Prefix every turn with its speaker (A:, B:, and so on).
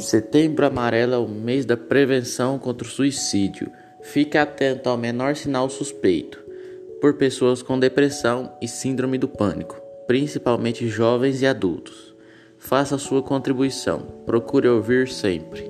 A: Setembro Amarelo é o mês da prevenção contra o suicídio. Fique atento ao menor sinal suspeito por pessoas com depressão e síndrome do pânico, principalmente jovens e adultos. Faça sua contribuição. Procure ouvir sempre.